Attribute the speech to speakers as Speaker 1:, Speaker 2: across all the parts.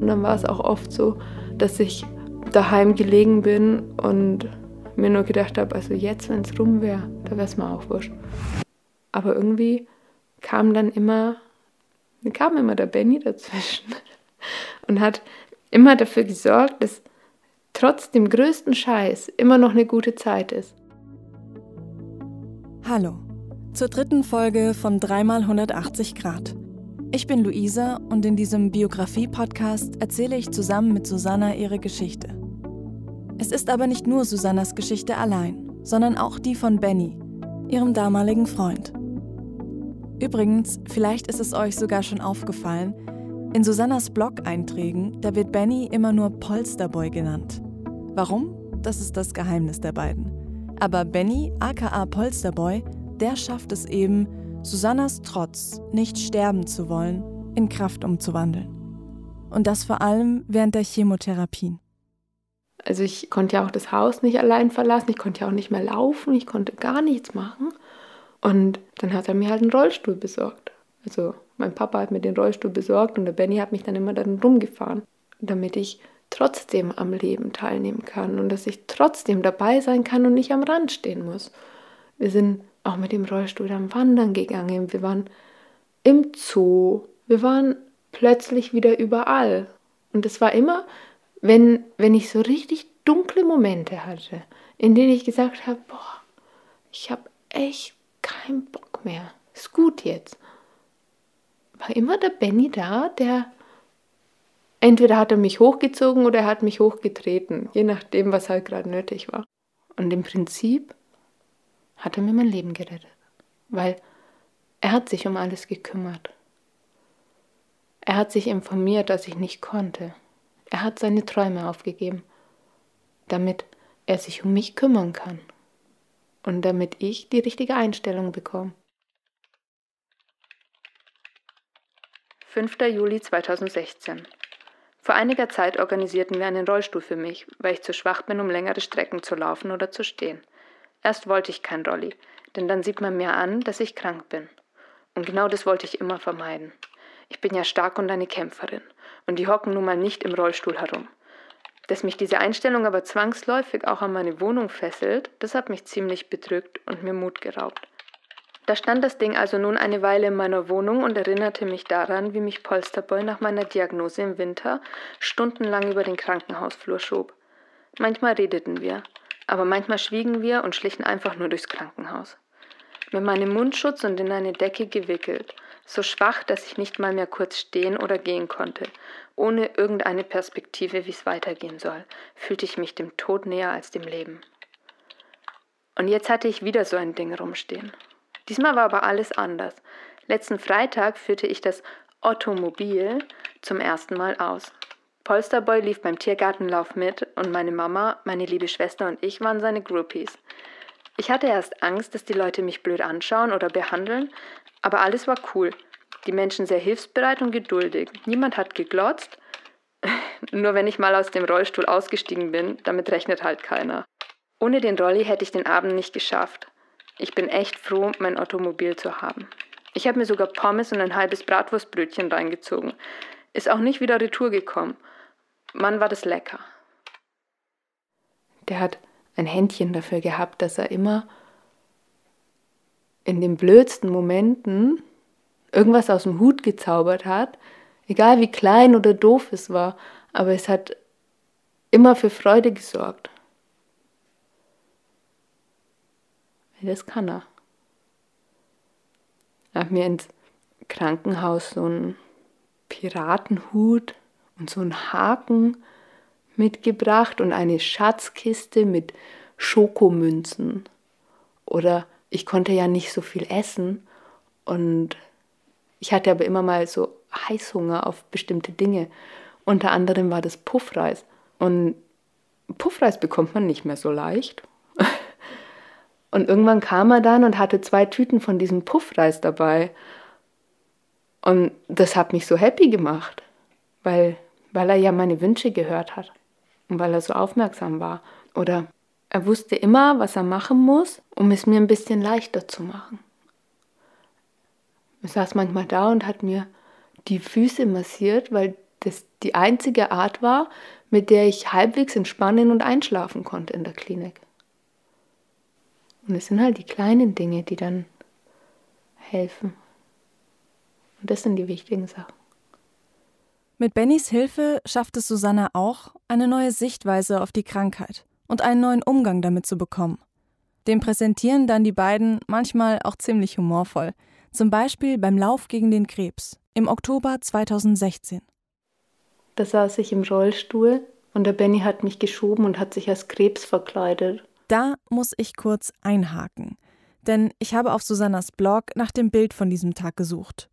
Speaker 1: Und dann war es auch oft so, dass ich daheim gelegen bin und mir nur gedacht habe, also jetzt, wenn es rum wäre, da wäre es mir auch wurscht. Aber irgendwie kam dann immer, kam immer der Benny dazwischen und hat immer dafür gesorgt, dass trotz dem größten Scheiß immer noch eine gute Zeit ist.
Speaker 2: Hallo, zur dritten Folge von 3x180 Grad. Ich bin Luisa und in diesem Biografie-Podcast erzähle ich zusammen mit Susanna ihre Geschichte. Es ist aber nicht nur Susannas Geschichte allein, sondern auch die von Benny, ihrem damaligen Freund. Übrigens, vielleicht ist es euch sogar schon aufgefallen, in Susannas Blog-Einträgen, da wird Benny immer nur Polsterboy genannt. Warum? Das ist das Geheimnis der beiden. Aber Benny, aka Polsterboy, der schafft es eben, Susannas Trotz, nicht sterben zu wollen, in Kraft umzuwandeln. Und das vor allem während der Chemotherapien.
Speaker 1: Also ich konnte ja auch das Haus nicht allein verlassen, ich konnte ja auch nicht mehr laufen, ich konnte gar nichts machen. Und dann hat er mir halt einen Rollstuhl besorgt. Also mein Papa hat mir den Rollstuhl besorgt und der Benny hat mich dann immer darin rumgefahren, damit ich trotzdem am Leben teilnehmen kann und dass ich trotzdem dabei sein kann und nicht am Rand stehen muss. Wir sind auch mit dem Rollstuhl dann wandern gegangen, wir waren im Zoo, wir waren plötzlich wieder überall. Und es war immer, wenn, wenn ich so richtig dunkle Momente hatte, in denen ich gesagt habe, boah, ich habe echt keinen Bock mehr. Ist gut jetzt war immer der Benny da, der entweder hat er mich hochgezogen oder er hat mich hochgetreten, je nachdem, was halt gerade nötig war. Und im Prinzip hat er mir mein Leben gerettet, weil er hat sich um alles gekümmert. Er hat sich informiert, dass ich nicht konnte. Er hat seine Träume aufgegeben, damit er sich um mich kümmern kann und damit ich die richtige Einstellung bekomme.
Speaker 3: 5. Juli 2016. Vor einiger Zeit organisierten wir einen Rollstuhl für mich, weil ich zu schwach bin, um längere Strecken zu laufen oder zu stehen. Erst wollte ich kein Rolli, denn dann sieht man mir an, dass ich krank bin. Und genau das wollte ich immer vermeiden. Ich bin ja stark und eine Kämpferin, und die hocken nun mal nicht im Rollstuhl herum. Dass mich diese Einstellung aber zwangsläufig auch an meine Wohnung fesselt, das hat mich ziemlich bedrückt und mir Mut geraubt. Da stand das Ding also nun eine Weile in meiner Wohnung und erinnerte mich daran, wie mich Polsterboy nach meiner Diagnose im Winter stundenlang über den Krankenhausflur schob. Manchmal redeten wir, aber manchmal schwiegen wir und schlichen einfach nur durchs Krankenhaus. Mit meinem Mundschutz und in eine Decke gewickelt, so schwach, dass ich nicht mal mehr kurz stehen oder gehen konnte, ohne irgendeine Perspektive, wie es weitergehen soll, fühlte ich mich dem Tod näher als dem Leben. Und jetzt hatte ich wieder so ein Ding rumstehen. Diesmal war aber alles anders. Letzten Freitag führte ich das Ottomobil zum ersten Mal aus. Polsterboy lief beim Tiergartenlauf mit und meine Mama, meine liebe Schwester und ich waren seine Groupies. Ich hatte erst Angst, dass die Leute mich blöd anschauen oder behandeln, aber alles war cool. Die Menschen sehr hilfsbereit und geduldig. Niemand hat geglotzt. Nur wenn ich mal aus dem Rollstuhl ausgestiegen bin, damit rechnet halt keiner. Ohne den Rolli hätte ich den Abend nicht geschafft. Ich bin echt froh, mein Automobil zu haben. Ich habe mir sogar Pommes und ein halbes Bratwurstbrötchen reingezogen. Ist auch nicht wieder retour gekommen. Mann, war das lecker.
Speaker 1: Der hat ein Händchen dafür gehabt, dass er immer in den blödsten Momenten irgendwas aus dem Hut gezaubert hat, egal wie klein oder doof es war, aber es hat immer für Freude gesorgt. Das kann er. Er hat mir ins Krankenhaus so einen Piratenhut und so einen Haken mitgebracht und eine Schatzkiste mit Schokomünzen. Oder ich konnte ja nicht so viel essen und ich hatte aber immer mal so Heißhunger auf bestimmte Dinge. Unter anderem war das Puffreis. Und Puffreis bekommt man nicht mehr so leicht. Und irgendwann kam er dann und hatte zwei Tüten von diesem Puffreis dabei. Und das hat mich so happy gemacht, weil, weil er ja meine Wünsche gehört hat und weil er so aufmerksam war. Oder er wusste immer, was er machen muss, um es mir ein bisschen leichter zu machen. Er saß manchmal da und hat mir die Füße massiert, weil das die einzige Art war, mit der ich halbwegs entspannen und einschlafen konnte in der Klinik. Und es sind halt die kleinen Dinge, die dann helfen. Und das sind die wichtigen Sachen.
Speaker 2: Mit Bennys Hilfe schafft es Susanna auch, eine neue Sichtweise auf die Krankheit und einen neuen Umgang damit zu bekommen. Den präsentieren dann die beiden manchmal auch ziemlich humorvoll, zum Beispiel beim Lauf gegen den Krebs im Oktober 2016.
Speaker 1: Da saß ich im Rollstuhl und der Benny hat mich geschoben und hat sich als Krebs verkleidet.
Speaker 2: Da muss ich kurz einhaken, denn ich habe auf Susannas Blog nach dem Bild von diesem Tag gesucht.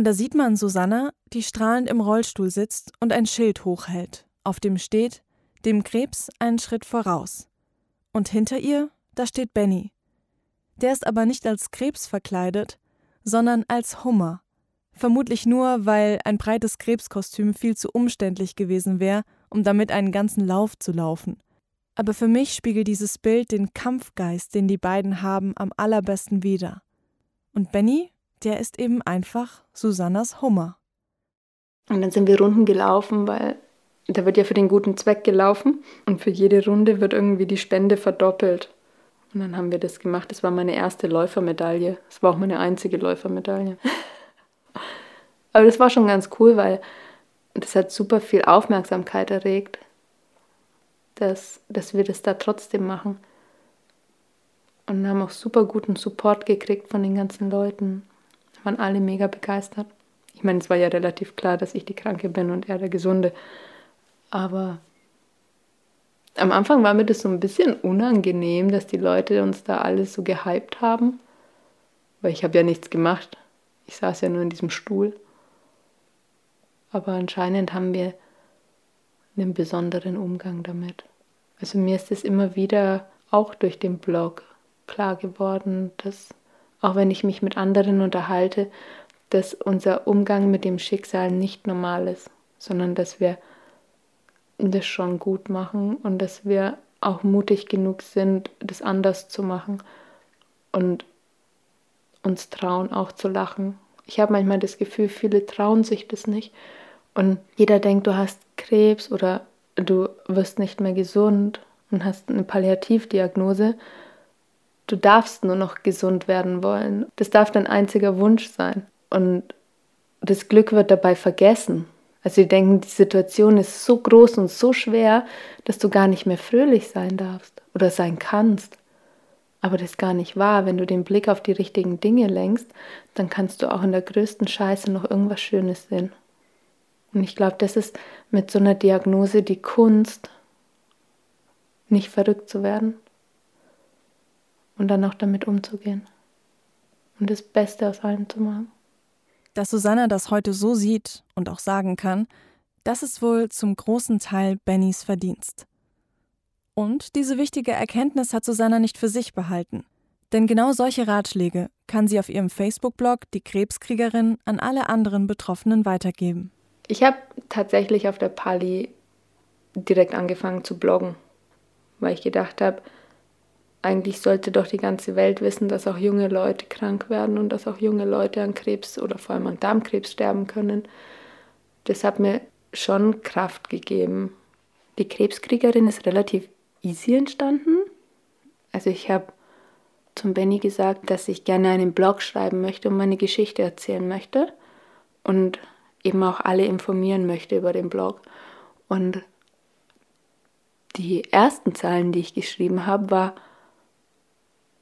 Speaker 2: Und da sieht man Susanna, die strahlend im Rollstuhl sitzt und ein Schild hochhält, auf dem steht, dem Krebs einen Schritt voraus. Und hinter ihr, da steht Benny. Der ist aber nicht als Krebs verkleidet, sondern als Hummer. Vermutlich nur, weil ein breites Krebskostüm viel zu umständlich gewesen wäre, um damit einen ganzen Lauf zu laufen. Aber für mich spiegelt dieses Bild den Kampfgeist, den die beiden haben, am allerbesten wider. Und Benny, der ist eben einfach Susannas Hummer.
Speaker 1: Und dann sind wir Runden gelaufen, weil da wird ja für den guten Zweck gelaufen und für jede Runde wird irgendwie die Spende verdoppelt. Und dann haben wir das gemacht. Das war meine erste Läufermedaille. Das war auch meine einzige Läufermedaille. Aber das war schon ganz cool, weil das hat super viel Aufmerksamkeit erregt, dass, dass wir das da trotzdem machen. Und haben auch super guten Support gekriegt von den ganzen Leuten. Waren alle mega begeistert. Ich meine, es war ja relativ klar, dass ich die Kranke bin und er der Gesunde. Aber am Anfang war mir das so ein bisschen unangenehm, dass die Leute uns da alles so gehypt haben. Weil ich habe ja nichts gemacht. Ich saß ja nur in diesem Stuhl. Aber anscheinend haben wir einen besonderen Umgang damit. Also mir ist es immer wieder auch durch den Blog klar geworden, dass auch wenn ich mich mit anderen unterhalte, dass unser Umgang mit dem Schicksal nicht normal ist, sondern dass wir das schon gut machen und dass wir auch mutig genug sind, das anders zu machen und uns trauen auch zu lachen. Ich habe manchmal das Gefühl, viele trauen sich das nicht und jeder denkt, du hast Krebs oder du wirst nicht mehr gesund und hast eine Palliativdiagnose. Du darfst nur noch gesund werden wollen. Das darf dein einziger Wunsch sein. Und das Glück wird dabei vergessen. Also die denken, die Situation ist so groß und so schwer, dass du gar nicht mehr fröhlich sein darfst oder sein kannst. Aber das ist gar nicht wahr. Wenn du den Blick auf die richtigen Dinge lenkst, dann kannst du auch in der größten Scheiße noch irgendwas Schönes sehen. Und ich glaube, das ist mit so einer Diagnose die Kunst, nicht verrückt zu werden und dann auch damit umzugehen und das Beste aus allem zu machen.
Speaker 2: Dass Susanna das heute so sieht und auch sagen kann, das ist wohl zum großen Teil Bennys Verdienst. Und diese wichtige Erkenntnis hat Susanna nicht für sich behalten. Denn genau solche Ratschläge kann sie auf ihrem Facebook-Blog Die Krebskriegerin an alle anderen Betroffenen weitergeben.
Speaker 1: Ich habe tatsächlich auf der Pali direkt angefangen zu bloggen, weil ich gedacht habe, eigentlich sollte doch die ganze Welt wissen, dass auch junge Leute krank werden und dass auch junge Leute an Krebs oder vor allem an Darmkrebs sterben können. Das hat mir schon Kraft gegeben. Die Krebskriegerin ist relativ easy entstanden. Also ich habe zum Benny gesagt, dass ich gerne einen Blog schreiben möchte und meine Geschichte erzählen möchte und eben auch alle informieren möchte über den Blog. Und die ersten Zeilen, die ich geschrieben habe, war,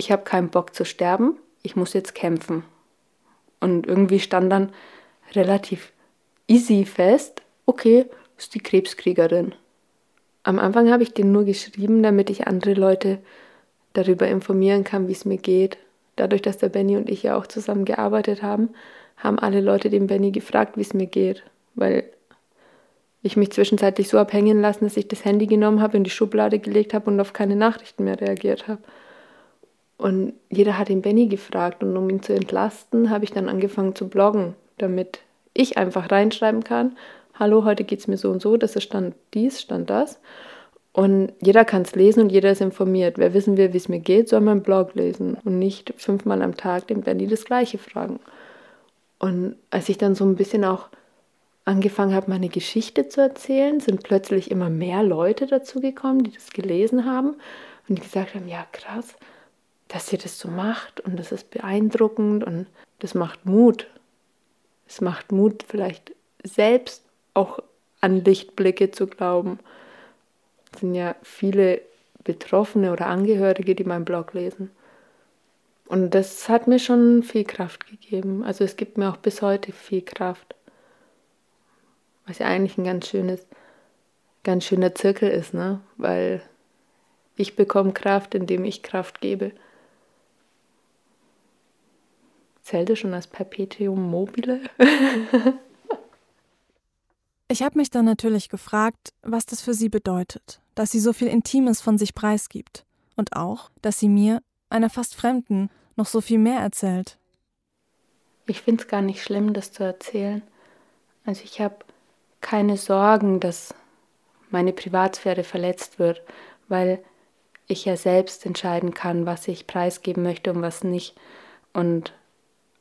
Speaker 1: ich habe keinen Bock zu sterben, ich muss jetzt kämpfen. Und irgendwie stand dann relativ easy fest, okay, ist die Krebskriegerin. Am Anfang habe ich den nur geschrieben, damit ich andere Leute darüber informieren kann, wie es mir geht. Dadurch, dass der Benny und ich ja auch zusammen gearbeitet haben, haben alle Leute den Benny gefragt, wie es mir geht. Weil ich mich zwischenzeitlich so abhängen lassen, dass ich das Handy genommen habe, in die Schublade gelegt habe und auf keine Nachrichten mehr reagiert habe. Und jeder hat den Benny gefragt und um ihn zu entlasten, habe ich dann angefangen zu bloggen, damit ich einfach reinschreiben kann, hallo, heute geht es mir so und so, das ist Stand dies, Stand das. Und jeder kann es lesen und jeder ist informiert. Wer wissen will, wie es mir geht, soll meinen Blog lesen und nicht fünfmal am Tag dem Benny das Gleiche fragen. Und als ich dann so ein bisschen auch angefangen habe, meine Geschichte zu erzählen, sind plötzlich immer mehr Leute dazu gekommen, die das gelesen haben und die gesagt haben, ja krass, dass ihr das so macht und das ist beeindruckend und das macht Mut. Es macht Mut, vielleicht selbst auch an Lichtblicke zu glauben. Es sind ja viele Betroffene oder Angehörige, die meinen Blog lesen. Und das hat mir schon viel Kraft gegeben. Also es gibt mir auch bis heute viel Kraft. Was ja eigentlich ein ganz schönes, ganz schöner Zirkel ist, ne? Weil ich bekomme Kraft, indem ich Kraft gebe. Zählt es schon als Perpetuum mobile?
Speaker 2: ich habe mich dann natürlich gefragt, was das für sie bedeutet, dass sie so viel Intimes von sich preisgibt. Und auch, dass sie mir, einer fast Fremden, noch so viel mehr erzählt.
Speaker 1: Ich finde es gar nicht schlimm, das zu erzählen. Also ich habe keine Sorgen, dass meine Privatsphäre verletzt wird, weil ich ja selbst entscheiden kann, was ich preisgeben möchte und was nicht. Und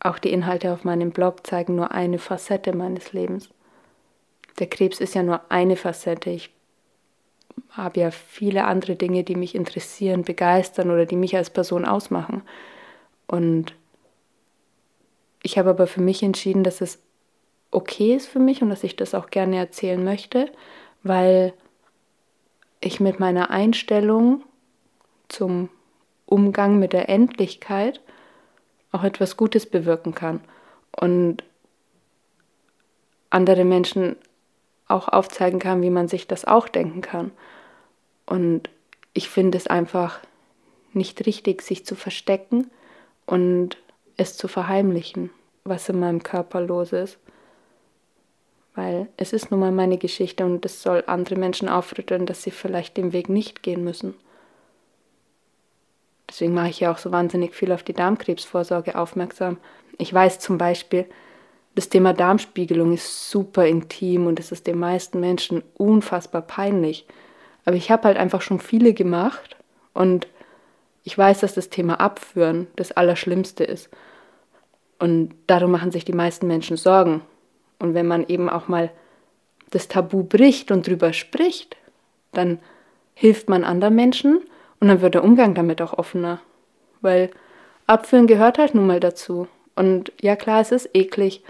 Speaker 1: auch die Inhalte auf meinem Blog zeigen nur eine Facette meines Lebens. Der Krebs ist ja nur eine Facette. Ich habe ja viele andere Dinge, die mich interessieren, begeistern oder die mich als Person ausmachen. Und ich habe aber für mich entschieden, dass es okay ist für mich und dass ich das auch gerne erzählen möchte, weil ich mit meiner Einstellung zum Umgang mit der Endlichkeit auch etwas Gutes bewirken kann und andere Menschen auch aufzeigen kann, wie man sich das auch denken kann. Und ich finde es einfach nicht richtig, sich zu verstecken und es zu verheimlichen, was in meinem Körper los ist. Weil es ist nun mal meine Geschichte und es soll andere Menschen aufrütteln, dass sie vielleicht den Weg nicht gehen müssen. Deswegen mache ich ja auch so wahnsinnig viel auf die Darmkrebsvorsorge aufmerksam. Ich weiß zum Beispiel, das Thema Darmspiegelung ist super intim und es ist den meisten Menschen unfassbar peinlich. Aber ich habe halt einfach schon viele gemacht und ich weiß, dass das Thema Abführen das Allerschlimmste ist. Und darum machen sich die meisten Menschen Sorgen. Und wenn man eben auch mal das Tabu bricht und drüber spricht, dann hilft man anderen Menschen und dann wird der Umgang damit auch offener. Weil Abführen gehört halt nun mal dazu. Und ja klar, es ist eklig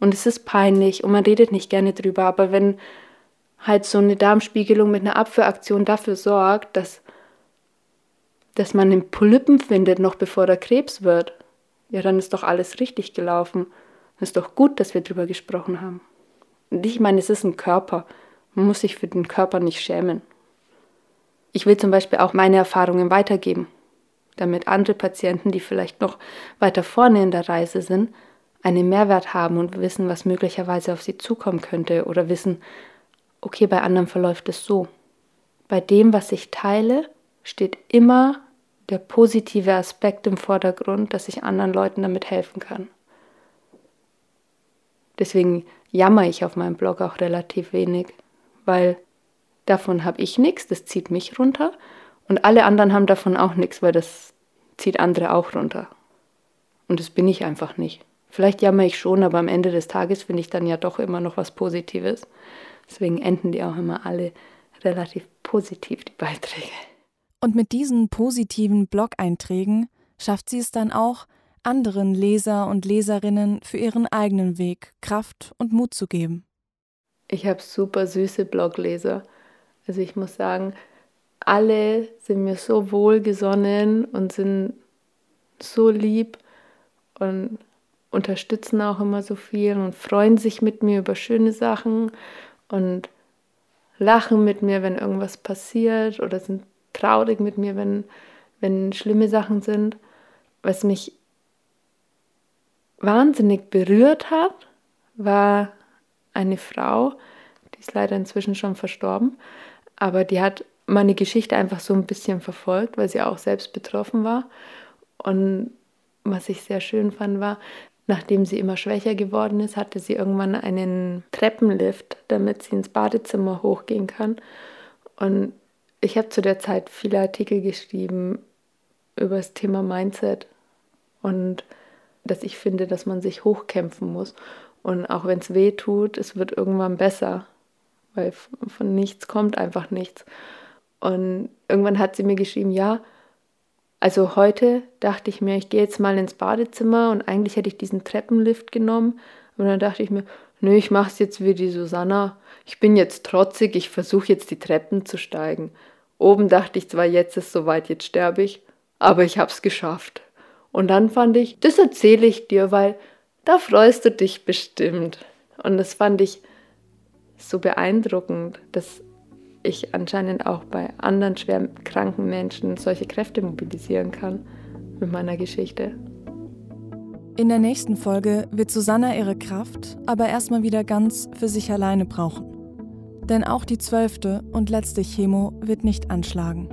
Speaker 1: und es ist peinlich und man redet nicht gerne drüber, aber wenn halt so eine Darmspiegelung mit einer Abführaktion dafür sorgt, dass, dass man den Polypen findet, noch bevor der Krebs wird, ja, dann ist doch alles richtig gelaufen. Es ist doch gut, dass wir drüber gesprochen haben. Und ich meine, es ist ein Körper. Man muss sich für den Körper nicht schämen. Ich will zum Beispiel auch meine Erfahrungen weitergeben, damit andere Patienten, die vielleicht noch weiter vorne in der Reise sind, einen Mehrwert haben und wissen, was möglicherweise auf sie zukommen könnte oder wissen, okay, bei anderen verläuft es so. Bei dem, was ich teile, steht immer der positive Aspekt im Vordergrund, dass ich anderen Leuten damit helfen kann. Deswegen jammer ich auf meinem Blog auch relativ wenig, weil Davon habe ich nichts, das zieht mich runter. Und alle anderen haben davon auch nichts, weil das zieht andere auch runter. Und das bin ich einfach nicht. Vielleicht jammer ich schon, aber am Ende des Tages finde ich dann ja doch immer noch was Positives. Deswegen enden die auch immer alle relativ positiv, die Beiträge.
Speaker 2: Und mit diesen positiven Blog-Einträgen schafft sie es dann auch, anderen Leser und Leserinnen für ihren eigenen Weg Kraft und Mut zu geben.
Speaker 1: Ich habe super süße Blogleser. Also ich muss sagen, alle sind mir so wohlgesonnen und sind so lieb und unterstützen auch immer so viel und freuen sich mit mir über schöne Sachen und lachen mit mir, wenn irgendwas passiert oder sind traurig mit mir, wenn, wenn schlimme Sachen sind. Was mich wahnsinnig berührt hat, war eine Frau, die ist leider inzwischen schon verstorben, aber die hat meine Geschichte einfach so ein bisschen verfolgt, weil sie auch selbst betroffen war. Und was ich sehr schön fand, war, nachdem sie immer schwächer geworden ist, hatte sie irgendwann einen Treppenlift, damit sie ins Badezimmer hochgehen kann. Und ich habe zu der Zeit viele Artikel geschrieben über das Thema Mindset und dass ich finde, dass man sich hochkämpfen muss. Und auch wenn es weh tut, es wird irgendwann besser, weil von nichts kommt einfach nichts. Und irgendwann hat sie mir geschrieben, ja, also heute dachte ich mir, ich gehe jetzt mal ins Badezimmer und eigentlich hätte ich diesen Treppenlift genommen. Und dann dachte ich mir, nö, ich mache es jetzt wie die Susanna. Ich bin jetzt trotzig, ich versuche jetzt die Treppen zu steigen. Oben dachte ich zwar, jetzt ist soweit, jetzt sterbe ich, aber ich habe es geschafft. Und dann fand ich, das erzähle ich dir, weil da freust du dich bestimmt. Und das fand ich so beeindruckend, dass ich anscheinend auch bei anderen schwer kranken Menschen solche Kräfte mobilisieren kann mit meiner Geschichte.
Speaker 2: In der nächsten Folge wird Susanna ihre Kraft aber erstmal wieder ganz für sich alleine brauchen. Denn auch die zwölfte und letzte Chemo wird nicht anschlagen.